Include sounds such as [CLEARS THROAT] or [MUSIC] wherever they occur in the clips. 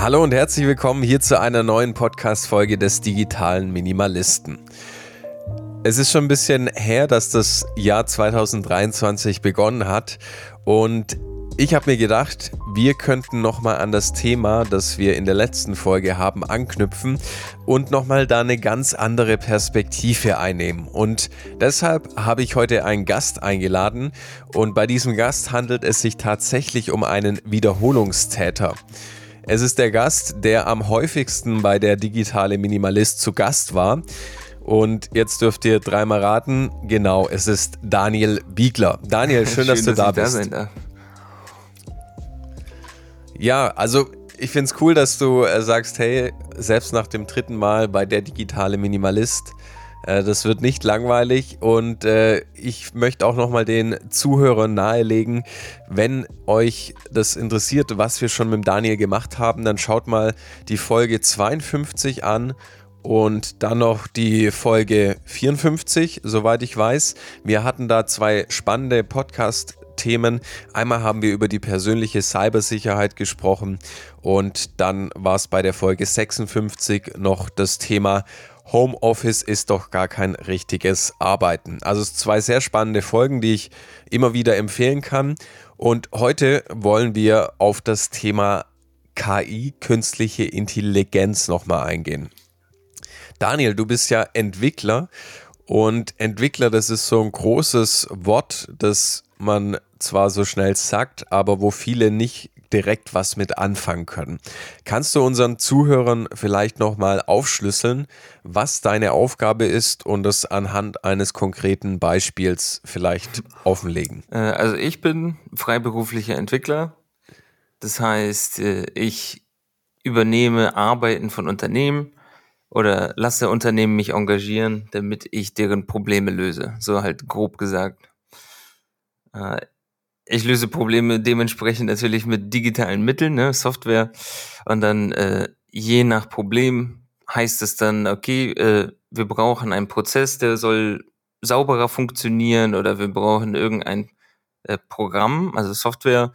Hallo und herzlich willkommen hier zu einer neuen Podcast-Folge des digitalen Minimalisten. Es ist schon ein bisschen her, dass das Jahr 2023 begonnen hat und ich habe mir gedacht, wir könnten nochmal an das Thema, das wir in der letzten Folge haben, anknüpfen und nochmal da eine ganz andere Perspektive einnehmen. Und deshalb habe ich heute einen Gast eingeladen und bei diesem Gast handelt es sich tatsächlich um einen Wiederholungstäter. Es ist der Gast, der am häufigsten bei der digitale Minimalist zu Gast war. Und jetzt dürft ihr dreimal raten. Genau, es ist Daniel Biegler. Daniel, schön, schön dass du dass da bist. Da ja, also ich finde es cool, dass du äh, sagst, hey, selbst nach dem dritten Mal bei der digitale Minimalist, das wird nicht langweilig und äh, ich möchte auch nochmal den Zuhörern nahelegen, wenn euch das interessiert, was wir schon mit Daniel gemacht haben, dann schaut mal die Folge 52 an und dann noch die Folge 54, soweit ich weiß. Wir hatten da zwei spannende Podcast Themen. Einmal haben wir über die persönliche Cybersicherheit gesprochen und dann war es bei der Folge 56 noch das Thema Homeoffice ist doch gar kein richtiges Arbeiten. Also zwei sehr spannende Folgen, die ich immer wieder empfehlen kann. Und heute wollen wir auf das Thema KI, künstliche Intelligenz nochmal eingehen. Daniel, du bist ja Entwickler und Entwickler, das ist so ein großes Wort, das man zwar so schnell sagt, aber wo viele nicht direkt was mit anfangen können. Kannst du unseren Zuhörern vielleicht nochmal aufschlüsseln, was deine Aufgabe ist und das anhand eines konkreten Beispiels vielleicht offenlegen? Äh, also ich bin freiberuflicher Entwickler. Das heißt, äh, ich übernehme Arbeiten von Unternehmen oder lasse Unternehmen mich engagieren, damit ich deren Probleme löse. So halt grob gesagt. Ich löse Probleme dementsprechend natürlich mit digitalen Mitteln, ne, Software. Und dann äh, je nach Problem heißt es dann, okay, äh, wir brauchen einen Prozess, der soll sauberer funktionieren oder wir brauchen irgendein äh, Programm, also Software,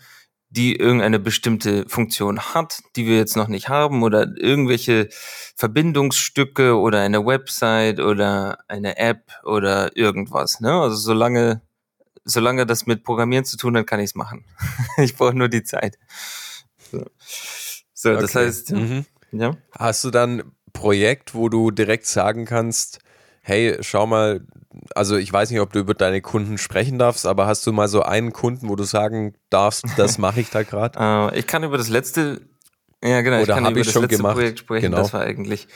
die irgendeine bestimmte Funktion hat, die wir jetzt noch nicht haben oder irgendwelche Verbindungsstücke oder eine Website oder eine App oder irgendwas. Ne? Also solange solange das mit Programmieren zu tun hat, kann ich es machen. [LAUGHS] ich brauche nur die Zeit. So, so okay. das heißt, mhm. ja. Hast du dann ein Projekt, wo du direkt sagen kannst, hey, schau mal, also ich weiß nicht, ob du über deine Kunden sprechen darfst, aber hast du mal so einen Kunden, wo du sagen darfst, das mache ich da gerade? uh, [LAUGHS] ich kann über das letzte, ja genau, Oder ich kann über ich das letzte gemacht? Projekt sprechen. Genau. Das war eigentlich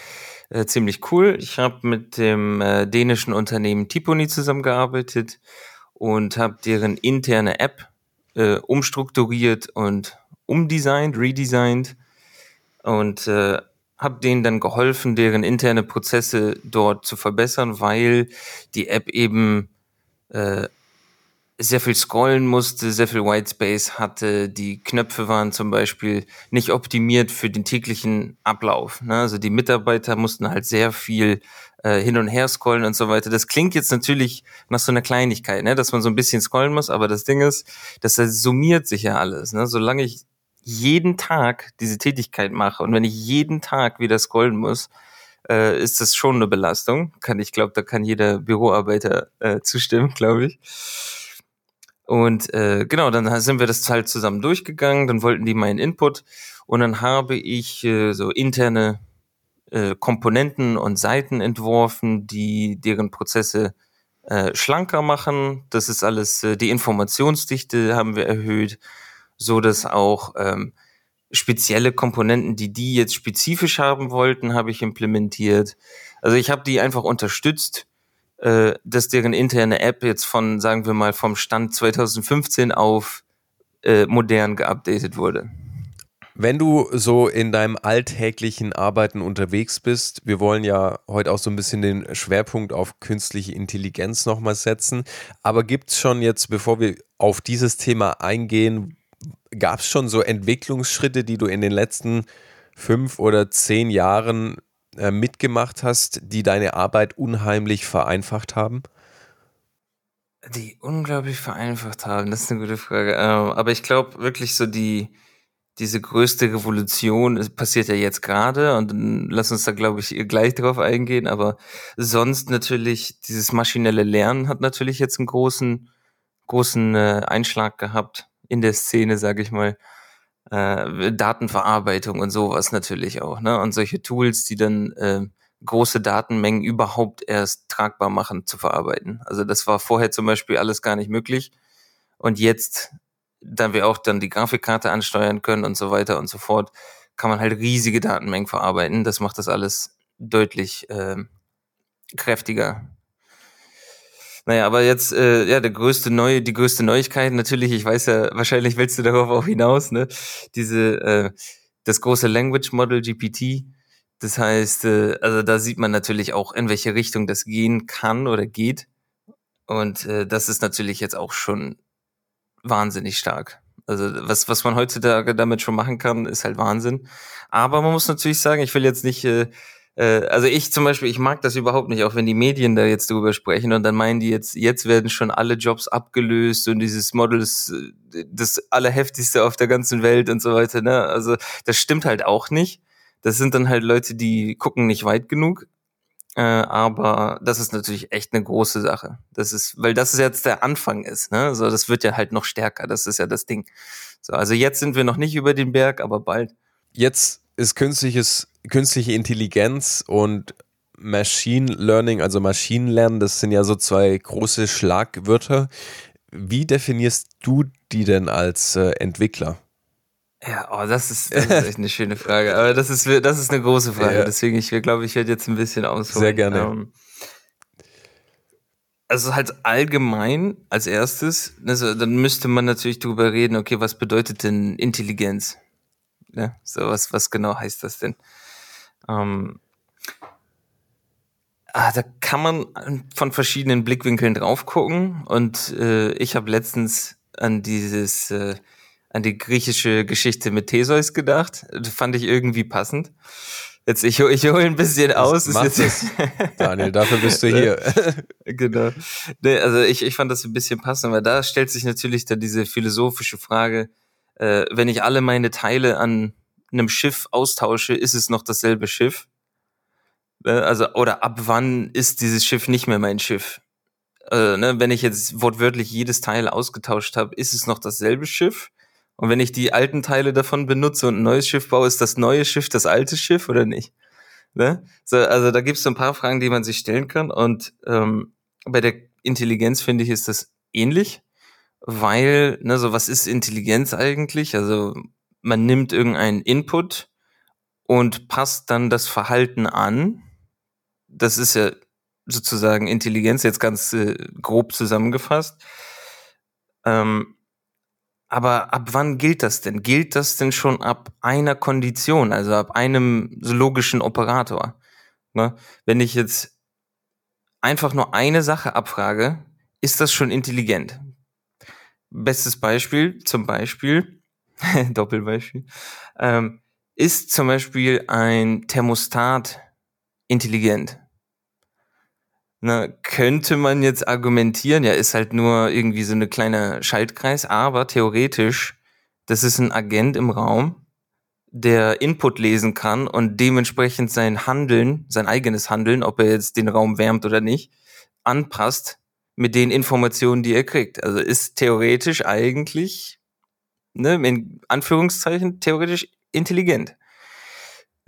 äh, ziemlich cool. Ich habe mit dem äh, dänischen Unternehmen Tiponi zusammengearbeitet und habe deren interne App äh, umstrukturiert und umdesignt, redesigned und äh, habe denen dann geholfen, deren interne Prozesse dort zu verbessern, weil die App eben äh, sehr viel scrollen musste, sehr viel Whitespace hatte. Die Knöpfe waren zum Beispiel nicht optimiert für den täglichen Ablauf. Ne? Also die Mitarbeiter mussten halt sehr viel äh, hin und her scrollen und so weiter. Das klingt jetzt natürlich nach so einer Kleinigkeit, ne? dass man so ein bisschen scrollen muss, aber das Ding ist, das summiert sich ja alles. Ne? Solange ich jeden Tag diese Tätigkeit mache und wenn ich jeden Tag wieder scrollen muss, äh, ist das schon eine Belastung. Kann ich glaube, da kann jeder Büroarbeiter äh, zustimmen, glaube ich. Und äh, genau, dann sind wir das halt zusammen durchgegangen, dann wollten die meinen Input und dann habe ich äh, so interne äh, Komponenten und Seiten entworfen, die deren Prozesse äh, schlanker machen. Das ist alles, äh, die Informationsdichte haben wir erhöht, so dass auch ähm, spezielle Komponenten, die die jetzt spezifisch haben wollten, habe ich implementiert. Also ich habe die einfach unterstützt äh, dass deren interne App jetzt von, sagen wir mal, vom Stand 2015 auf äh, modern geupdatet wurde. Wenn du so in deinem alltäglichen Arbeiten unterwegs bist, wir wollen ja heute auch so ein bisschen den Schwerpunkt auf künstliche Intelligenz nochmal setzen, aber gibt es schon jetzt, bevor wir auf dieses Thema eingehen, gab es schon so Entwicklungsschritte, die du in den letzten fünf oder zehn Jahren äh, mitgemacht hast, die deine Arbeit unheimlich vereinfacht haben? Die unglaublich vereinfacht haben, das ist eine gute Frage. Ähm, aber ich glaube wirklich so die, diese größte Revolution passiert ja jetzt gerade und lass uns da, glaube ich, gleich drauf eingehen. Aber sonst natürlich, dieses maschinelle Lernen hat natürlich jetzt einen großen, großen äh, Einschlag gehabt in der Szene, sage ich mal. Äh, Datenverarbeitung und sowas natürlich auch, ne? Und solche Tools, die dann äh, große Datenmengen überhaupt erst tragbar machen zu verarbeiten. Also das war vorher zum Beispiel alles gar nicht möglich. Und jetzt da wir auch dann die Grafikkarte ansteuern können und so weiter und so fort, kann man halt riesige Datenmengen verarbeiten. Das macht das alles deutlich äh, kräftiger. Naja, aber jetzt, äh, ja, der größte neue, die größte Neuigkeit natürlich, ich weiß ja, wahrscheinlich willst du darauf auch hinaus, ne? Diese, äh, das große Language Model GPT. Das heißt, äh, also da sieht man natürlich auch, in welche Richtung das gehen kann oder geht. Und äh, das ist natürlich jetzt auch schon wahnsinnig stark. Also was, was man heutzutage damit schon machen kann, ist halt Wahnsinn. Aber man muss natürlich sagen, ich will jetzt nicht, äh, also ich zum Beispiel, ich mag das überhaupt nicht, auch wenn die Medien da jetzt drüber sprechen und dann meinen die jetzt, jetzt werden schon alle Jobs abgelöst und dieses Model ist äh, das allerheftigste auf der ganzen Welt und so weiter. Ne? Also das stimmt halt auch nicht. Das sind dann halt Leute, die gucken nicht weit genug. Äh, aber das ist natürlich echt eine große Sache. Das ist, weil das jetzt der Anfang ist, ne? So, das wird ja halt noch stärker. Das ist ja das Ding. So, also jetzt sind wir noch nicht über den Berg, aber bald. Jetzt ist künstliches, künstliche Intelligenz und Machine Learning, also Maschinenlernen, das sind ja so zwei große Schlagwörter. Wie definierst du die denn als äh, Entwickler? Ja, oh, das ist, das ist echt eine schöne Frage. Aber das ist, das ist eine große Frage. Ja. Deswegen, ich glaube, ich werde jetzt ein bisschen ausholen. Sehr gerne. Ähm, also halt allgemein als erstes, also dann müsste man natürlich darüber reden, okay, was bedeutet denn Intelligenz? Ja, so was, was genau heißt das denn? Ähm, ah, da kann man von verschiedenen Blickwinkeln drauf gucken und äh, ich habe letztens an dieses äh, an die griechische Geschichte mit Theseus gedacht. Das fand ich irgendwie passend. Jetzt, ich, ich hole ein bisschen aus. Das ist [LAUGHS] jetzt Daniel, dafür bist du hier. [LAUGHS] genau. Nee, also ich, ich fand das ein bisschen passend, weil da stellt sich natürlich dann diese philosophische Frage, äh, wenn ich alle meine Teile an einem Schiff austausche, ist es noch dasselbe Schiff? Äh, also, oder ab wann ist dieses Schiff nicht mehr mein Schiff? Äh, ne, wenn ich jetzt wortwörtlich jedes Teil ausgetauscht habe, ist es noch dasselbe Schiff? Und wenn ich die alten Teile davon benutze und ein neues Schiff baue, ist das neue Schiff das alte Schiff oder nicht? Ne? So, also da gibt es so ein paar Fragen, die man sich stellen kann. Und ähm, bei der Intelligenz finde ich, ist das ähnlich, weil, ne, so was ist Intelligenz eigentlich? Also man nimmt irgendeinen Input und passt dann das Verhalten an. Das ist ja sozusagen Intelligenz, jetzt ganz äh, grob zusammengefasst. Ähm, aber ab wann gilt das denn? Gilt das denn schon ab einer Kondition, also ab einem logischen Operator? Ne? Wenn ich jetzt einfach nur eine Sache abfrage, ist das schon intelligent? Bestes Beispiel, zum Beispiel, [LAUGHS] Doppelbeispiel, ähm, ist zum Beispiel ein Thermostat intelligent? Na, könnte man jetzt argumentieren, ja, ist halt nur irgendwie so eine kleine Schaltkreis, aber theoretisch, das ist ein Agent im Raum, der Input lesen kann und dementsprechend sein Handeln, sein eigenes Handeln, ob er jetzt den Raum wärmt oder nicht, anpasst mit den Informationen, die er kriegt. Also ist theoretisch eigentlich, ne, in Anführungszeichen, theoretisch intelligent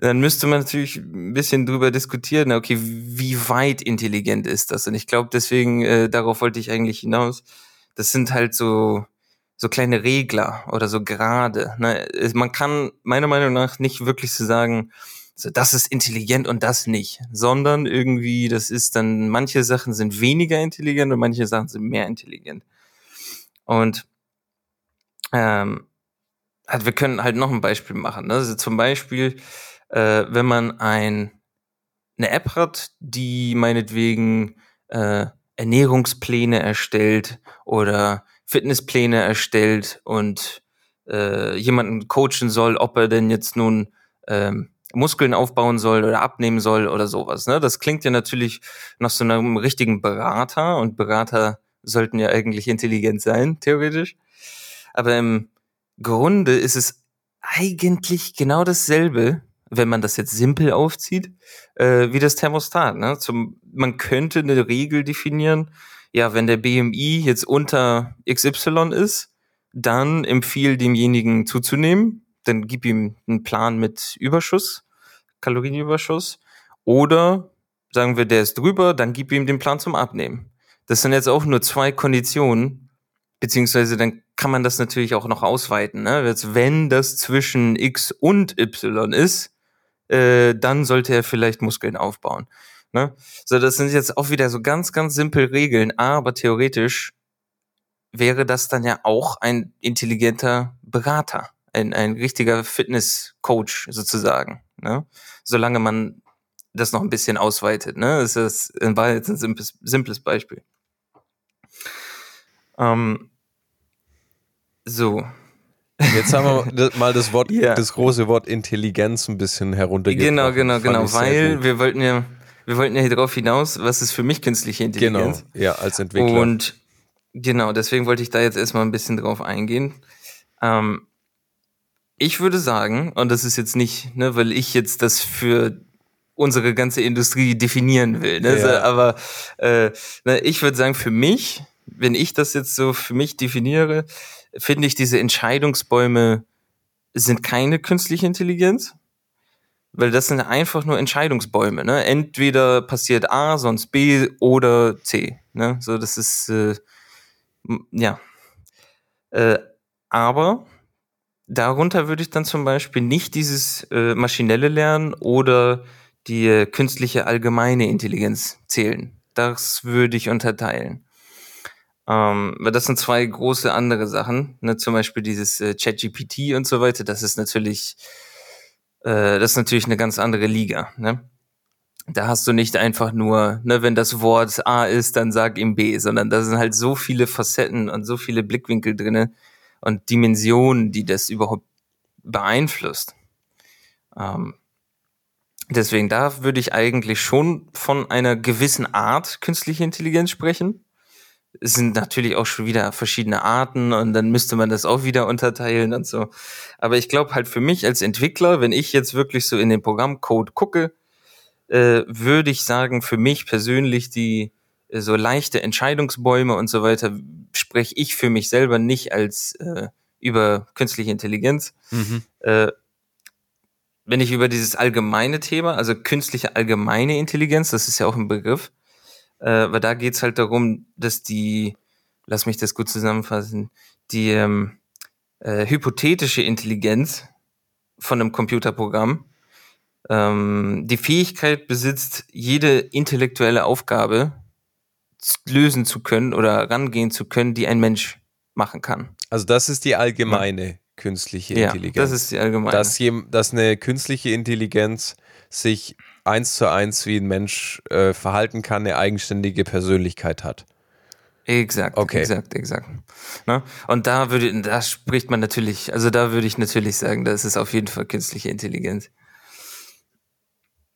dann müsste man natürlich ein bisschen drüber diskutieren, okay, wie weit intelligent ist das? Und ich glaube, deswegen, äh, darauf wollte ich eigentlich hinaus, das sind halt so, so kleine Regler oder so Grade. Ne? Man kann meiner Meinung nach nicht wirklich so sagen, so, das ist intelligent und das nicht, sondern irgendwie, das ist dann, manche Sachen sind weniger intelligent und manche Sachen sind mehr intelligent. Und ähm, halt, wir können halt noch ein Beispiel machen. Ne? Also zum Beispiel, äh, wenn man ein, eine App hat, die meinetwegen äh, Ernährungspläne erstellt oder Fitnesspläne erstellt und äh, jemanden coachen soll, ob er denn jetzt nun ähm, Muskeln aufbauen soll oder abnehmen soll oder sowas. Ne? Das klingt ja natürlich nach so einem richtigen Berater und Berater sollten ja eigentlich intelligent sein, theoretisch. Aber im Grunde ist es eigentlich genau dasselbe, wenn man das jetzt simpel aufzieht, äh, wie das Thermostat. Ne? Zum, man könnte eine Regel definieren, ja, wenn der BMI jetzt unter XY ist, dann empfiehl demjenigen zuzunehmen, dann gib ihm einen Plan mit Überschuss, Kalorienüberschuss. Oder sagen wir, der ist drüber, dann gib ihm den Plan zum Abnehmen. Das sind jetzt auch nur zwei Konditionen, beziehungsweise dann kann man das natürlich auch noch ausweiten. Ne? Jetzt, wenn das zwischen X und Y ist, äh, dann sollte er vielleicht Muskeln aufbauen. Ne? So, das sind jetzt auch wieder so ganz, ganz simpel Regeln, aber theoretisch wäre das dann ja auch ein intelligenter Berater, ein, ein richtiger Fitnesscoach sozusagen. Ne? Solange man das noch ein bisschen ausweitet. Ne? Das ist, war jetzt ein simples, simples Beispiel. Ähm, so. Jetzt haben wir [LAUGHS] mal das Wort, ja. das große Wort Intelligenz ein bisschen heruntergebracht. Genau, genau, genau, weil wir wollten ja, wir wollten ja hier drauf hinaus, was ist für mich künstliche Intelligenz? Genau, ja, als Entwickler. Und genau, deswegen wollte ich da jetzt erstmal ein bisschen drauf eingehen. Ähm, ich würde sagen, und das ist jetzt nicht, ne, weil ich jetzt das für unsere ganze Industrie definieren will, ne, ja. so, aber äh, ne, ich würde sagen, für mich, wenn ich das jetzt so für mich definiere, finde ich, diese Entscheidungsbäume sind keine künstliche Intelligenz, weil das sind einfach nur Entscheidungsbäume. Ne? Entweder passiert A, sonst B oder C. Ne? So, das ist äh, ja. Äh, aber darunter würde ich dann zum Beispiel nicht dieses äh, maschinelle Lernen oder die äh, künstliche allgemeine Intelligenz zählen. Das würde ich unterteilen. Ähm, weil das sind zwei große andere Sachen. Ne? Zum Beispiel dieses äh, ChatGPT und so weiter. Das ist natürlich, äh, das ist natürlich eine ganz andere Liga. Ne? Da hast du nicht einfach nur, ne, wenn das Wort A ist, dann sag ihm B, sondern da sind halt so viele Facetten und so viele Blickwinkel drinne und Dimensionen, die das überhaupt beeinflusst. Ähm, deswegen da würde ich eigentlich schon von einer gewissen Art künstliche Intelligenz sprechen es sind natürlich auch schon wieder verschiedene Arten und dann müsste man das auch wieder unterteilen und so. Aber ich glaube halt für mich als Entwickler, wenn ich jetzt wirklich so in den Programmcode gucke, äh, würde ich sagen, für mich persönlich die so leichte Entscheidungsbäume und so weiter spreche ich für mich selber nicht als äh, über künstliche Intelligenz. Mhm. Äh, wenn ich über dieses allgemeine Thema, also künstliche allgemeine Intelligenz, das ist ja auch ein Begriff, äh, weil da geht's halt darum, dass die, lass mich das gut zusammenfassen, die ähm, äh, hypothetische Intelligenz von einem Computerprogramm ähm, die Fähigkeit besitzt, jede intellektuelle Aufgabe lösen zu können oder rangehen zu können, die ein Mensch machen kann. Also das ist die allgemeine ja. künstliche Intelligenz. Ja, das ist die allgemeine. Dass, dass eine künstliche Intelligenz sich eins zu eins wie ein Mensch äh, verhalten kann, eine eigenständige Persönlichkeit hat. Exakt, okay. exakt, exakt. Ne? Und da würde, da spricht man natürlich, also da würde ich natürlich sagen, das ist auf jeden Fall künstliche Intelligenz.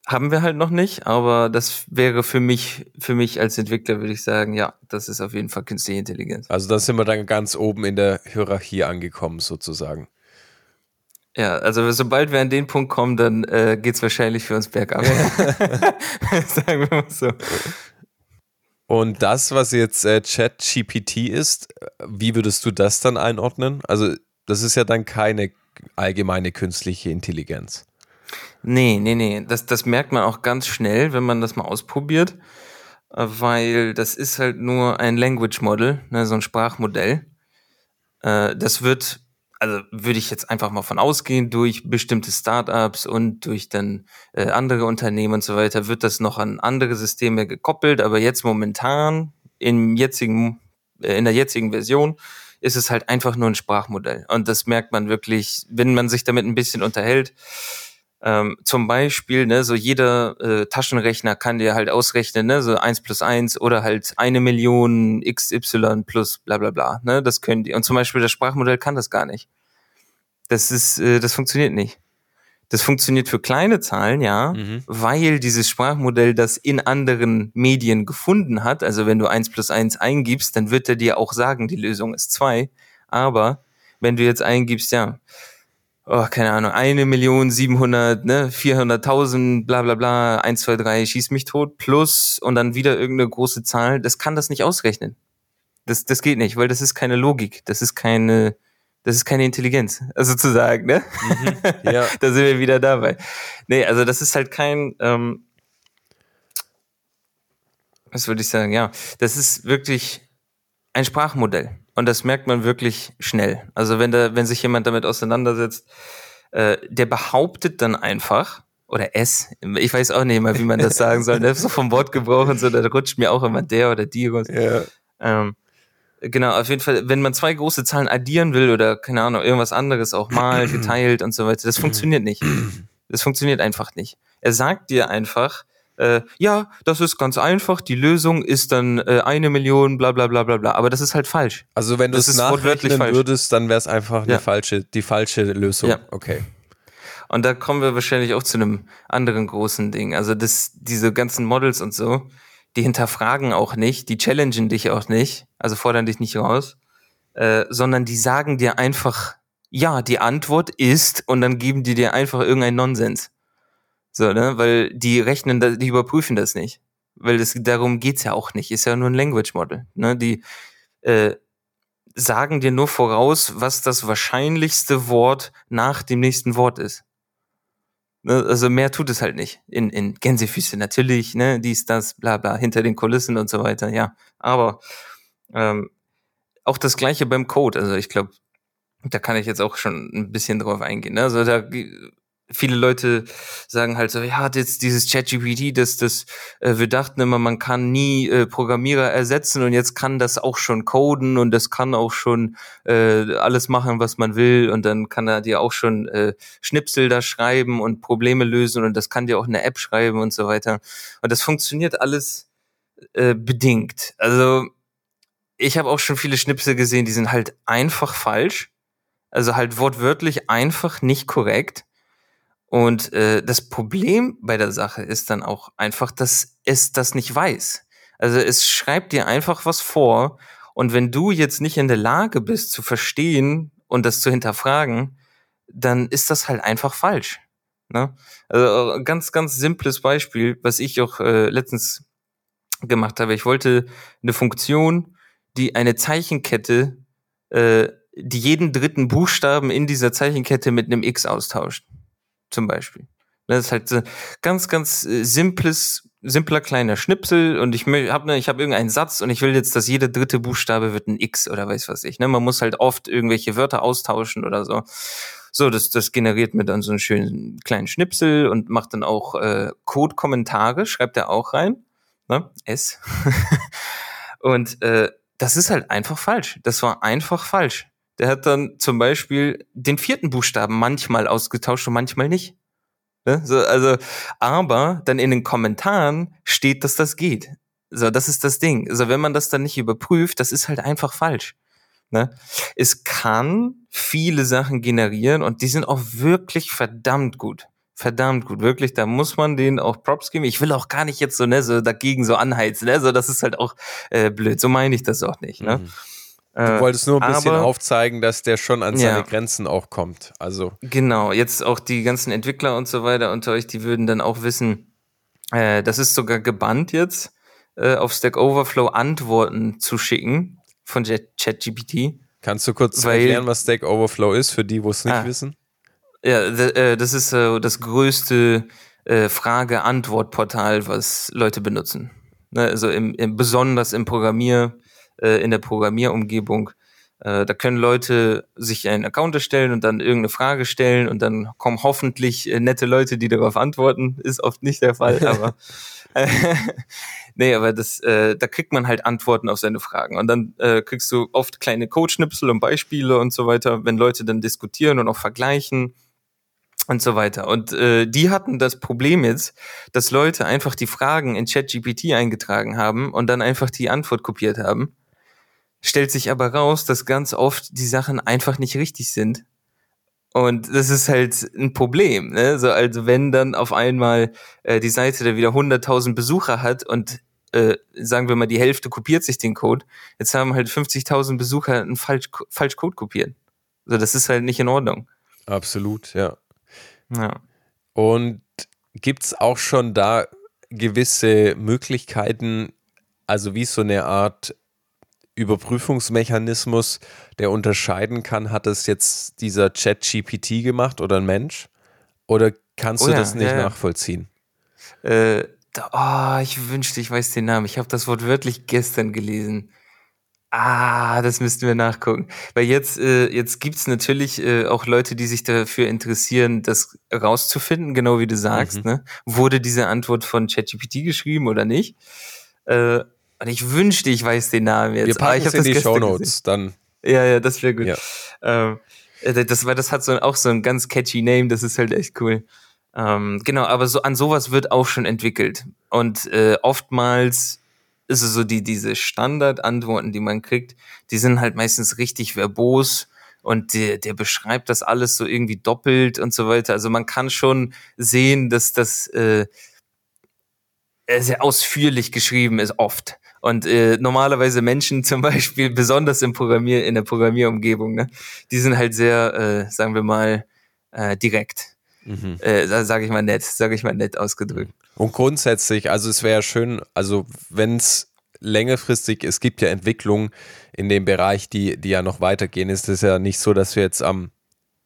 Haben wir halt noch nicht, aber das wäre für mich, für mich als Entwickler würde ich sagen, ja, das ist auf jeden Fall künstliche Intelligenz. Also da sind wir dann ganz oben in der Hierarchie angekommen, sozusagen. Ja, also sobald wir an den Punkt kommen, dann äh, geht es wahrscheinlich für uns bergab. [LAUGHS] Sagen wir mal so. Und das, was jetzt äh, ChatGPT ist, wie würdest du das dann einordnen? Also, das ist ja dann keine allgemeine künstliche Intelligenz. Nee, nee, nee. Das, das merkt man auch ganz schnell, wenn man das mal ausprobiert, weil das ist halt nur ein Language Model, ne, so ein Sprachmodell. Äh, das wird also würde ich jetzt einfach mal von ausgehen, durch bestimmte Startups und durch dann äh, andere Unternehmen und so weiter wird das noch an andere Systeme gekoppelt, aber jetzt momentan im jetzigen äh, in der jetzigen Version ist es halt einfach nur ein Sprachmodell und das merkt man wirklich, wenn man sich damit ein bisschen unterhält. Ähm, zum Beispiel, ne, so jeder äh, Taschenrechner kann dir halt ausrechnen, ne, so eins plus eins oder halt eine Million XY plus bla bla bla. Ne, das können die. Und zum Beispiel das Sprachmodell kann das gar nicht. Das ist, äh, das funktioniert nicht. Das funktioniert für kleine Zahlen, ja, mhm. weil dieses Sprachmodell das in anderen Medien gefunden hat. Also wenn du eins plus eins eingibst, dann wird er dir auch sagen, die Lösung ist zwei. Aber wenn du jetzt eingibst, ja, oh, keine Ahnung, eine Million siebenhundert, ne, vierhunderttausend, bla bla bla, eins, zwei, drei, schieß mich tot, plus und dann wieder irgendeine große Zahl, das kann das nicht ausrechnen. Das, das geht nicht, weil das ist keine Logik, das ist keine, das ist keine Intelligenz, [LAUGHS] also zu sagen, ne? Mhm, ja. [LAUGHS] da sind wir wieder dabei. Nee, also das ist halt kein, ähm, was würde ich sagen, ja, das ist wirklich ein Sprachmodell. Und das merkt man wirklich schnell. Also wenn da, wenn sich jemand damit auseinandersetzt, äh, der behauptet dann einfach, oder es, ich weiß auch nicht mehr, wie man das sagen soll, ne? so vom Wortgebrauch und so, da rutscht mir auch immer der oder die raus. Ja. Ähm, genau, auf jeden Fall, wenn man zwei große Zahlen addieren will oder keine Ahnung, irgendwas anderes auch mal [CLEARS THROAT] geteilt und so weiter, das funktioniert nicht. Das funktioniert einfach nicht. Er sagt dir einfach, äh, ja, das ist ganz einfach, die Lösung ist dann äh, eine Million, bla bla bla bla bla. Aber das ist halt falsch. Also wenn du es nachrechnen würdest, dann wäre es einfach ja. falsche, die falsche Lösung. Ja. Okay. Und da kommen wir wahrscheinlich auch zu einem anderen großen Ding. Also das, diese ganzen Models und so, die hinterfragen auch nicht, die challengen dich auch nicht, also fordern dich nicht raus, äh, sondern die sagen dir einfach, ja, die Antwort ist, und dann geben die dir einfach irgendeinen Nonsens. So, ne? Weil die rechnen, die überprüfen das nicht. Weil das, darum geht's ja auch nicht. Ist ja nur ein Language Model. Ne? Die äh, sagen dir nur voraus, was das wahrscheinlichste Wort nach dem nächsten Wort ist. Ne? Also mehr tut es halt nicht. In, in Gänsefüße natürlich, ne, dies, das, bla bla, hinter den Kulissen und so weiter, ja. Aber ähm, auch das gleiche beim Code. Also ich glaube, da kann ich jetzt auch schon ein bisschen drauf eingehen. Ne? Also da viele Leute sagen halt so, ja, jetzt dieses ChatGPT, das, das, äh, wir dachten immer, man kann nie äh, Programmierer ersetzen und jetzt kann das auch schon coden und das kann auch schon äh, alles machen, was man will und dann kann er dir auch schon äh, Schnipsel da schreiben und Probleme lösen und das kann dir auch eine App schreiben und so weiter. Und das funktioniert alles äh, bedingt. Also ich habe auch schon viele Schnipsel gesehen, die sind halt einfach falsch. Also halt wortwörtlich einfach nicht korrekt und äh, das Problem bei der Sache ist dann auch einfach, dass es das nicht weiß. Also es schreibt dir einfach was vor und wenn du jetzt nicht in der Lage bist zu verstehen und das zu hinterfragen, dann ist das halt einfach falsch. Ne? Also ganz, ganz simples Beispiel, was ich auch äh, letztens gemacht habe. Ich wollte eine Funktion, die eine Zeichenkette, äh, die jeden dritten Buchstaben in dieser Zeichenkette mit einem X austauscht zum Beispiel. Das ist halt so ganz, ganz äh, simples, simpler kleiner Schnipsel und ich habe ne, habe irgendeinen Satz und ich will jetzt, dass jeder dritte Buchstabe wird ein X oder weiß was ich. Ne? Man muss halt oft irgendwelche Wörter austauschen oder so. So, das, das generiert mir dann so einen schönen kleinen Schnipsel und macht dann auch äh, Code-Kommentare, schreibt er auch rein. Ne? S. [LAUGHS] und äh, das ist halt einfach falsch. Das war einfach falsch. Der hat dann zum Beispiel den vierten Buchstaben manchmal ausgetauscht und manchmal nicht. Ne? So, also, aber dann in den Kommentaren steht, dass das geht. So, das ist das Ding. Also, wenn man das dann nicht überprüft, das ist halt einfach falsch. Ne? Es kann viele Sachen generieren und die sind auch wirklich verdammt gut. Verdammt gut, wirklich, da muss man denen auch Props geben. Ich will auch gar nicht jetzt so, ne, so dagegen so anheizen, ne, so, das ist halt auch äh, blöd, so meine ich das auch nicht, ne. Mhm. Du äh, wolltest nur ein bisschen aber, aufzeigen, dass der schon an seine ja. Grenzen auch kommt. Also. Genau, jetzt auch die ganzen Entwickler und so weiter unter euch, die würden dann auch wissen, äh, das ist sogar gebannt jetzt, äh, auf Stack Overflow Antworten zu schicken von ChatGPT. Kannst du kurz weil, erklären, was Stack Overflow ist, für die, wo es nicht ah, wissen? Ja, äh, das ist äh, das größte äh, Frage-Antwort-Portal, was Leute benutzen. Ne, also im, im, besonders im Programmier- äh, in der Programmierumgebung. Äh, da können Leute sich einen Account erstellen und dann irgendeine Frage stellen und dann kommen hoffentlich äh, nette Leute, die darauf antworten. Ist oft nicht der Fall, [LAUGHS] aber [LAUGHS] nee, aber das, äh, da kriegt man halt Antworten auf seine Fragen. Und dann äh, kriegst du oft kleine Codeschnipsel und Beispiele und so weiter, wenn Leute dann diskutieren und auch vergleichen und so weiter. Und äh, die hatten das Problem jetzt, dass Leute einfach die Fragen in ChatGPT eingetragen haben und dann einfach die Antwort kopiert haben stellt sich aber raus, dass ganz oft die Sachen einfach nicht richtig sind. Und das ist halt ein Problem. Ne? So, also wenn dann auf einmal äh, die Seite da wieder 100.000 Besucher hat und äh, sagen wir mal, die Hälfte kopiert sich den Code, jetzt haben halt 50.000 Besucher einen falsch, falsch Code kopiert. So, das ist halt nicht in Ordnung. Absolut, ja. Ja. Und gibt es auch schon da gewisse Möglichkeiten, also wie so eine Art Überprüfungsmechanismus, der unterscheiden kann, hat es jetzt dieser Chat-GPT gemacht oder ein Mensch? Oder kannst Oh du ja, das nicht ja, ja. nachvollziehen? Äh, oh, ich wünschte, ich weiß den Namen. Ich habe das Wort wörtlich gestern gelesen. Ah, das müssten wir nachgucken. Weil jetzt, äh, jetzt gibt's natürlich äh, auch Leute, die sich dafür interessieren, das rauszufinden, genau wie du sagst. Mhm. Ne? Wurde diese Antwort von ChatGPT geschrieben oder nicht? Äh, und ich wünschte, ich weiß den Namen jetzt. Wir packen ich es in die. Shownotes, dann. Ja, ja, das wäre gut. Ja. Ähm, äh, das, weil das hat so auch so ein ganz catchy Name, das ist halt echt cool. Ähm, genau, aber so an sowas wird auch schon entwickelt. Und äh, oftmals ist es so, die, diese Standardantworten, die man kriegt, die sind halt meistens richtig verbos und der, der beschreibt das alles so irgendwie doppelt und so weiter. Also man kann schon sehen, dass das äh, sehr ausführlich geschrieben ist, oft. Und äh, normalerweise Menschen [LAUGHS] zum Beispiel, besonders im Programmier, in der Programmierumgebung, ne, die sind halt sehr, äh, sagen wir mal, äh, direkt. Mhm. Äh, sage ich mal nett, sage ich mal nett ausgedrückt. Und grundsätzlich, also es wäre schön, also wenn es längerfristig, es gibt ja Entwicklungen in dem Bereich, die, die ja noch weitergehen, ist es ja nicht so, dass wir jetzt am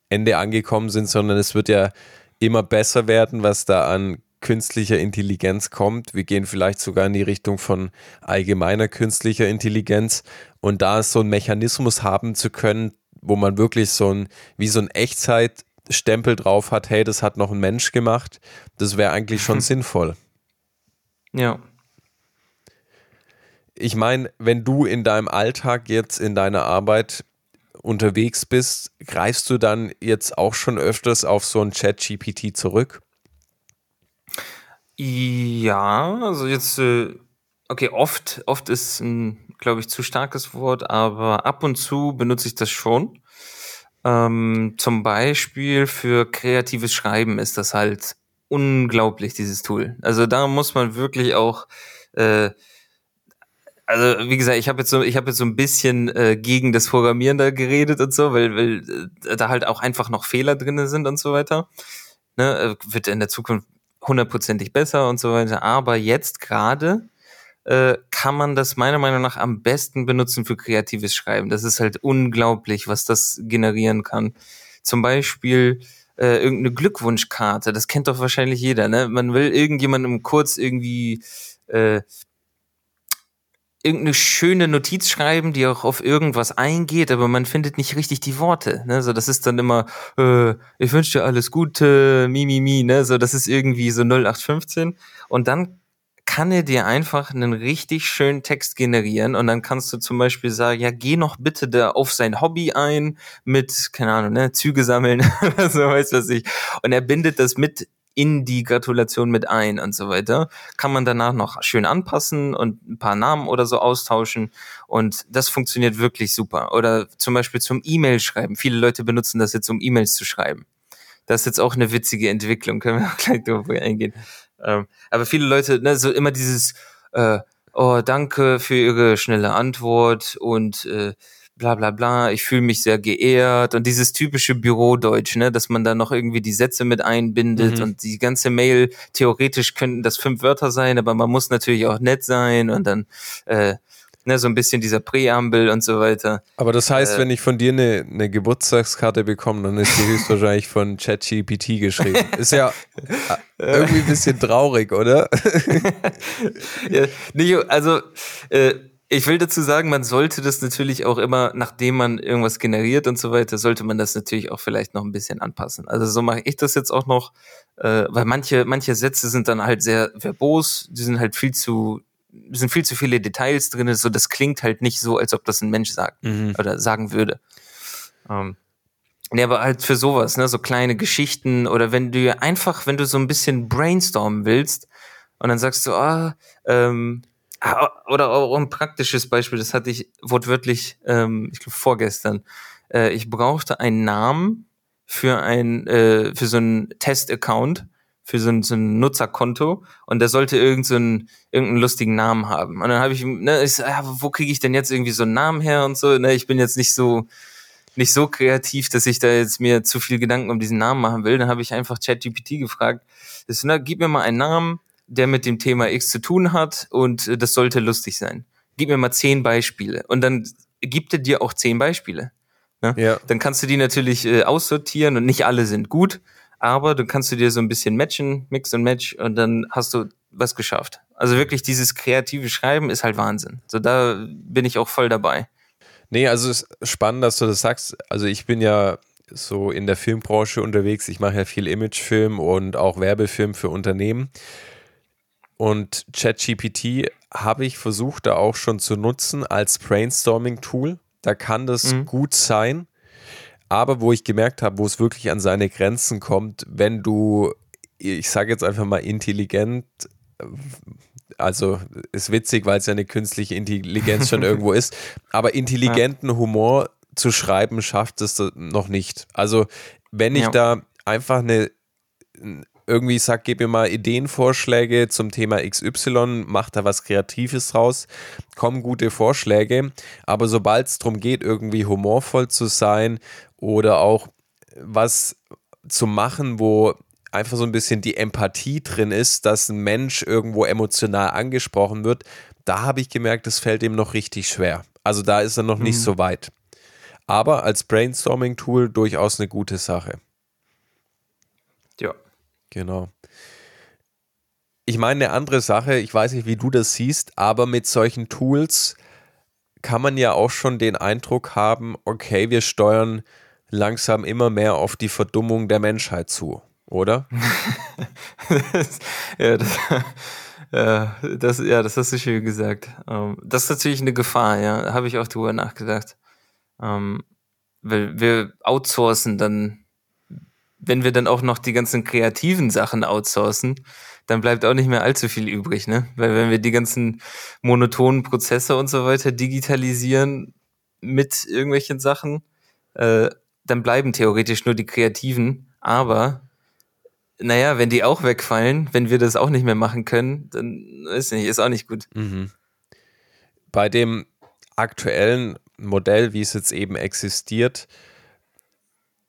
Ende angekommen sind, sondern es wird ja immer besser werden, was da an künstlicher Intelligenz kommt. Wir gehen vielleicht sogar in die Richtung von allgemeiner künstlicher Intelligenz und da so einen Mechanismus haben zu können, wo man wirklich so ein, wie so ein Echtzeitstempel drauf hat, hey, das hat noch ein Mensch gemacht, das wäre eigentlich schon [LAUGHS] sinnvoll. Ja. Ich meine, wenn du in deinem Alltag jetzt in deiner Arbeit unterwegs bist, greifst du dann jetzt auch schon öfters auf so ein Chat-GPT zurück? Ja, also jetzt, äh, okay, oft, oft ist ein, glaube ich, zu starkes Wort, aber ab und zu benutze ich das schon. Ähm, zum Beispiel für kreatives Schreiben ist das halt unglaublich, dieses Tool. Also da muss man wirklich auch, äh, also wie gesagt, ich habe jetzt so, ich habe jetzt so ein bisschen äh, gegen das Programmieren da geredet und so, weil, weil äh, da halt auch einfach noch Fehler drinne sind und so weiter. Ne, äh, wird in der Zukunft hundertprozentig besser und so weiter. Aber jetzt gerade äh, kann man das meiner Meinung nach am besten benutzen für kreatives Schreiben. Das ist halt unglaublich, was das generieren kann. Zum Beispiel äh, irgendeine Glückwunschkarte. Das kennt doch wahrscheinlich jeder. Ne? Man will irgendjemandem kurz irgendwie äh, irgendeine schöne Notiz schreiben, die auch auf irgendwas eingeht, aber man findet nicht richtig die Worte. Ne? So, das ist dann immer, äh, ich wünsche dir alles Gute, mi, mi, mi, ne? So, das ist irgendwie so 0815. Und dann kann er dir einfach einen richtig schönen Text generieren und dann kannst du zum Beispiel sagen, ja, geh noch bitte da auf sein Hobby ein mit, keine Ahnung, ne, Züge sammeln [LAUGHS] oder so, weiß was ich. Und er bindet das mit in die Gratulation mit ein und so weiter. Kann man danach noch schön anpassen und ein paar Namen oder so austauschen und das funktioniert wirklich super. Oder zum Beispiel zum E-Mail schreiben. Viele Leute benutzen das jetzt, um E-Mails zu schreiben. Das ist jetzt auch eine witzige Entwicklung, [LAUGHS] können wir auch gleich drauf eingehen. Ähm, aber viele Leute, ne, so immer dieses, äh, oh, danke für Ihre schnelle Antwort und äh, bla bla bla, ich fühle mich sehr geehrt und dieses typische Bürodeutsch, ne, dass man da noch irgendwie die Sätze mit einbindet Mhm. und die ganze Mail, theoretisch könnten das fünf Wörter sein, aber man muss natürlich auch nett sein und dann äh, ne, so ein bisschen dieser Präambel und so weiter. Aber das heißt, Äh. wenn ich von dir eine, eine Geburtstagskarte bekomme, dann ist die höchstwahrscheinlich von ChatGPT geschrieben. Ist ja äh, irgendwie ein bisschen traurig, oder? [LAUGHS] ja, nee, also äh, ich will dazu sagen, man sollte das natürlich auch immer, nachdem man irgendwas generiert und so weiter, sollte man das natürlich auch vielleicht noch ein bisschen anpassen. Also so mache ich das jetzt auch noch, äh, weil manche, manche Sätze sind dann halt sehr verbos, die sind halt viel zu, sind viel zu viele Details drin, so das klingt halt nicht so, als ob das ein Mensch sagt Mhm. oder sagen würde. Ähm, Nee, aber halt für sowas, ne, so kleine Geschichten oder wenn du ja einfach, wenn du so ein bisschen brainstormen willst und dann sagst du, ah, ähm, ah, oder auch ein praktisches Beispiel, das hatte ich wortwörtlich, ähm, ich glaube vorgestern. Äh, ich brauchte einen Namen für ein, äh, für so einen Test-Account, für so ein, so ein Nutzerkonto und der sollte irgend so einen, irgendeinen lustigen Namen haben. Und dann habe ich, ne, ich so, ah, wo kriege ich denn jetzt irgendwie so einen Namen her und so, ne, ich bin jetzt nicht so, nicht so kreativ, dass ich da jetzt mir zu viel Gedanken um diesen Namen machen will. Dann habe ich einfach ChatGPT gefragt, das, na, gib mir mal einen Namen, der mit dem Thema X zu tun hat und äh, das sollte lustig sein. Gib mir mal zehn Beispiele. Und dann gibt er dir auch zehn Beispiele. Ne? Ja. Dann kannst du die natürlich äh, aussortieren und nicht alle sind gut, aber dann kannst du dir so ein bisschen matchen, Mix und Match und dann hast du was geschafft. Also wirklich dieses kreative Schreiben ist halt Wahnsinn. So da bin ich auch voll dabei. Nee, also es ist spannend, dass du das sagst. Also ich bin ja so in der Filmbranche unterwegs. Ich mache ja viel Imagefilm und auch Werbefilm für Unternehmen. Und ChatGPT habe ich versucht, da auch schon zu nutzen als Brainstorming-Tool. Da kann das mhm. gut sein. Aber wo ich gemerkt habe, wo es wirklich an seine Grenzen kommt, wenn du, ich sage jetzt einfach mal intelligent, also ist witzig, weil es ja eine künstliche Intelligenz schon [LAUGHS] irgendwo ist, aber intelligenten Humor zu schreiben schafft es noch nicht. Also wenn ich ja. da einfach eine irgendwie sag, gib mir mal Ideenvorschläge zum Thema XY, mach da was Kreatives raus, kommen gute Vorschläge, aber sobald es darum geht, irgendwie humorvoll zu sein oder auch was zu machen, wo einfach so ein bisschen die Empathie drin ist, dass ein Mensch irgendwo emotional angesprochen wird, da habe ich gemerkt, das fällt ihm noch richtig schwer. Also da ist er noch mhm. nicht so weit. Aber als Brainstorming-Tool durchaus eine gute Sache. Ja. Genau. Ich meine, eine andere Sache, ich weiß nicht, wie du das siehst, aber mit solchen Tools kann man ja auch schon den Eindruck haben, okay, wir steuern langsam immer mehr auf die Verdummung der Menschheit zu, oder? [LAUGHS] ja, das, ja, das, ja, das hast du schön gesagt. Ähm, das ist natürlich eine Gefahr, ja, habe ich auch drüber nachgedacht. Ähm, weil wir outsourcen dann wenn wir dann auch noch die ganzen kreativen Sachen outsourcen, dann bleibt auch nicht mehr allzu viel übrig, ne? Weil wenn wir die ganzen monotonen Prozesse und so weiter digitalisieren mit irgendwelchen Sachen, äh, dann bleiben theoretisch nur die Kreativen. Aber naja, wenn die auch wegfallen, wenn wir das auch nicht mehr machen können, dann ist nicht, ist auch nicht gut. Mhm. Bei dem aktuellen Modell, wie es jetzt eben existiert,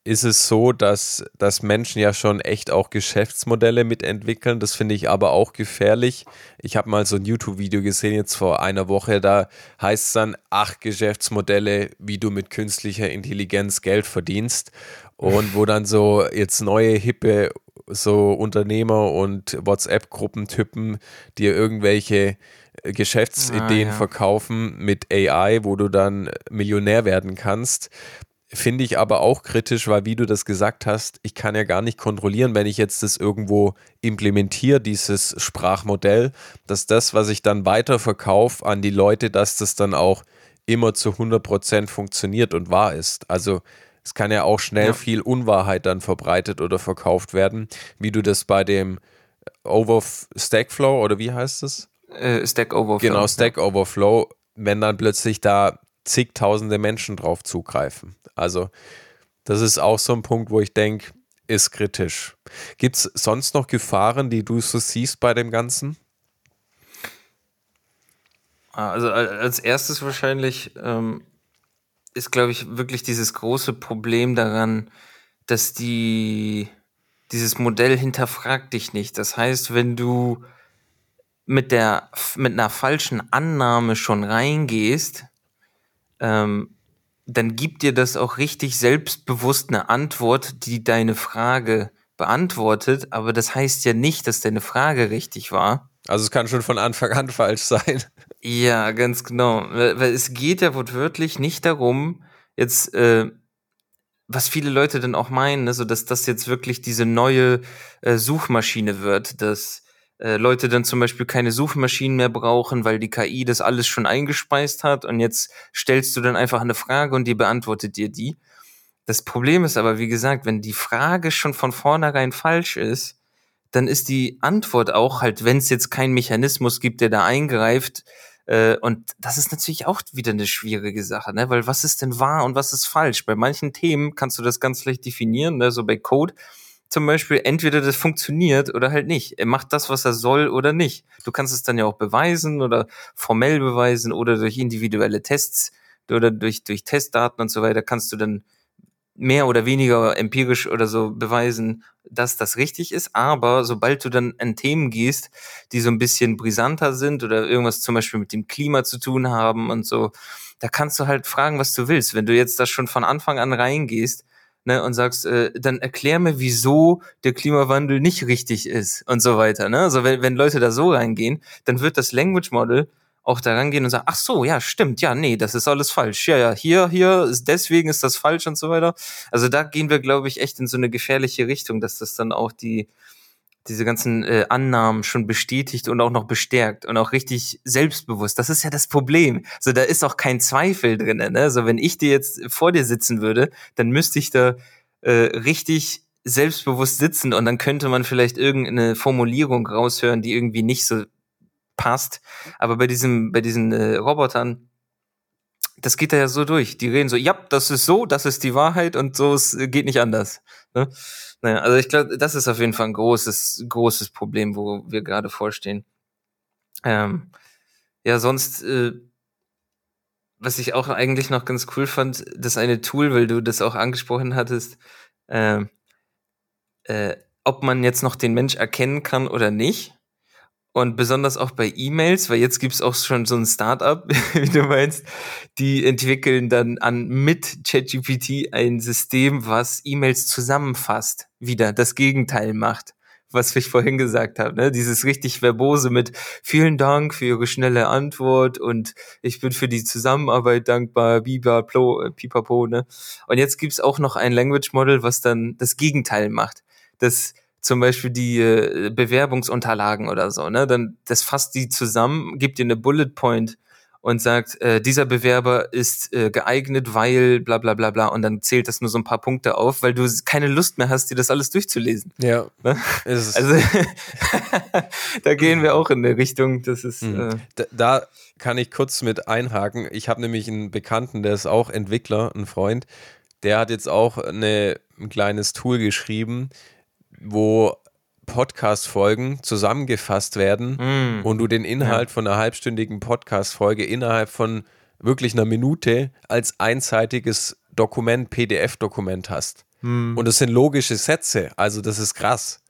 ist es so, dass, dass Menschen ja schon echt auch Geschäftsmodelle mitentwickeln. Das finde ich aber auch gefährlich. Ich habe mal so ein YouTube-Video gesehen, jetzt vor einer Woche, da heißt es dann acht Geschäftsmodelle, wie du mit künstlicher Intelligenz Geld verdienst. Und wo dann so jetzt neue, hippe so Unternehmer und WhatsApp-Gruppentypen dir irgendwelche Geschäftsideen ah, ja. verkaufen mit AI, wo du dann Millionär werden kannst. Finde ich aber auch kritisch, weil wie du das gesagt hast, ich kann ja gar nicht kontrollieren, wenn ich jetzt das irgendwo implementiere, dieses Sprachmodell, dass das, was ich dann weiterverkaufe an die Leute, dass das dann auch immer zu 100% funktioniert und wahr ist. Also es kann ja auch schnell ja. viel Unwahrheit dann verbreitet oder verkauft werden, wie du das bei dem Over Stackflow oder wie heißt es? Äh, Stack Overflow. Genau, Stack Overflow, wenn dann plötzlich da zigtausende Menschen drauf zugreifen. Also das ist auch so ein Punkt, wo ich denke, ist kritisch. Gibt es sonst noch Gefahren, die du so siehst bei dem Ganzen? Ah, also als erstes wahrscheinlich ähm, ist, glaube ich, wirklich dieses große Problem daran, dass die dieses Modell hinterfragt dich nicht. Das heißt, wenn du mit der mit einer falschen Annahme schon reingehst, ähm, dann gibt dir das auch richtig selbstbewusst eine Antwort, die deine Frage beantwortet, aber das heißt ja nicht, dass deine Frage richtig war. Also es kann schon von Anfang an [LAUGHS] falsch sein. Ja, ganz genau. Weil es geht ja wortwörtlich nicht darum, jetzt, äh, was viele Leute dann auch meinen, also dass das jetzt wirklich diese neue äh, Suchmaschine wird, dass äh, Leute dann zum Beispiel keine Suchmaschinen mehr brauchen, weil die KI das alles schon eingespeist hat und jetzt stellst du dann einfach eine Frage und die beantwortet dir die. Das Problem ist aber, wie gesagt, wenn die Frage schon von vornherein falsch ist, dann ist die Antwort auch halt, wenn es jetzt keinen Mechanismus gibt, der da eingreift, äh, und das ist natürlich auch wieder eine schwierige Sache, ne? Weil was ist denn wahr und was ist falsch? Bei manchen Themen kannst du das ganz leicht definieren, ne? So bei Code zum Beispiel, entweder das funktioniert oder halt nicht. Er macht das, was er soll oder nicht. Du kannst es dann ja auch beweisen oder formell beweisen oder durch individuelle Tests oder durch, durch Testdaten und so weiter kannst du dann mehr oder weniger empirisch oder so beweisen, dass das richtig ist. Aber sobald du dann an Themen gehst, die so ein bisschen brisanter sind oder irgendwas zum Beispiel mit dem Klima zu tun haben und so, da kannst du halt fragen, was du willst. Wenn du jetzt da schon von Anfang an reingehst, ne, und sagst, äh, dann erklär mir, wieso der Klimawandel nicht richtig ist und so weiter. Ne? Also wenn, wenn Leute da so reingehen, dann wird das Language Model auch da rangehen und sagen, ach so, ja, stimmt, ja, nee, das ist alles falsch. Ja, ja, hier, hier, deswegen ist das falsch und so weiter. Also da gehen wir, glaube ich, echt in so eine gefährliche Richtung, dass das dann auch die, diese ganzen äh, Annahmen schon bestätigt und auch noch bestärkt und auch richtig selbstbewusst. Das ist ja das Problem. So, da ist auch kein Zweifel drin. Ne? Also wenn ich dir jetzt vor dir sitzen würde, dann müsste ich da äh, richtig selbstbewusst sitzen und dann könnte man vielleicht irgendeine Formulierung raushören, die irgendwie nicht so passt. Aber bei diesem, bei diesen äh, Robotern, das geht da ja so durch. Die reden so, ja, das ist so, das ist die Wahrheit und so, es geht nicht anders. Ne? Naja, also ich glaube, das ist auf jeden Fall ein großes, großes Problem, wo wir gerade vorstehen. Ähm, ja, sonst, äh, was ich auch eigentlich noch ganz cool fand, das eine Tool, weil du das auch angesprochen hattest, äh, äh, ob man jetzt noch den Mensch erkennen kann oder nicht. Und besonders auch bei E-Mails, weil jetzt gibt's auch schon so ein Startup, [LAUGHS] wie du meinst, die entwickeln dann an mit ChatGPT ein System, was E-Mails zusammenfasst, wieder das Gegenteil macht, was ich vorhin gesagt habe. Ne? Dieses richtig verbose mit vielen Dank für Ihre schnelle Antwort und ich bin für die Zusammenarbeit dankbar, Biba, Plo, äh, Pipapo. Ne? Und jetzt gibt's auch noch ein Language Model, was dann das Gegenteil macht. Das zum Beispiel die äh, Bewerbungsunterlagen oder so, ne? Dann das fasst die zusammen, gibt dir eine Bullet Point und sagt, äh, dieser Bewerber ist äh, geeignet, weil bla bla bla bla und dann zählt das nur so ein paar Punkte auf, weil du keine Lust mehr hast, dir das alles durchzulesen. Ja. Ne? Ist es. Also [LAUGHS] da gehen wir auch in eine Richtung, das ist Mhm. äh, Da, da kann ich kurz mit einhaken. Ich habe nämlich einen Bekannten, der ist auch Entwickler, ein Freund. Der hat jetzt auch eine, ein kleines Tool geschrieben, wo Podcast-Folgen zusammengefasst werden mm, und du den Inhalt von einer halbstündigen Podcast-Folge innerhalb von wirklich einer Minute als einseitiges Dokument, PDF-Dokument hast. mm, Und das sind logische Sätze, also das ist krass.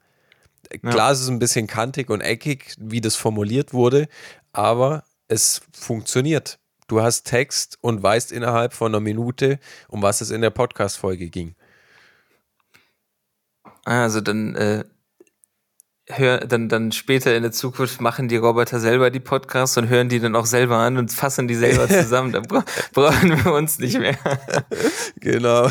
Klar, es ist ein bisschen kantig und eckig, wie das formuliert wurde, aber es funktioniert. Du hast Text und weißt innerhalb von einer Minute, um was es in der Podcast-Folge ging. Also dann äh, hör, dann dann später in der Zukunft machen die Roboter selber die Podcasts und hören die dann auch selber an und fassen die selber [LAUGHS] zusammen. Da bra brauchen wir uns nicht mehr. [LAUGHS] Genau.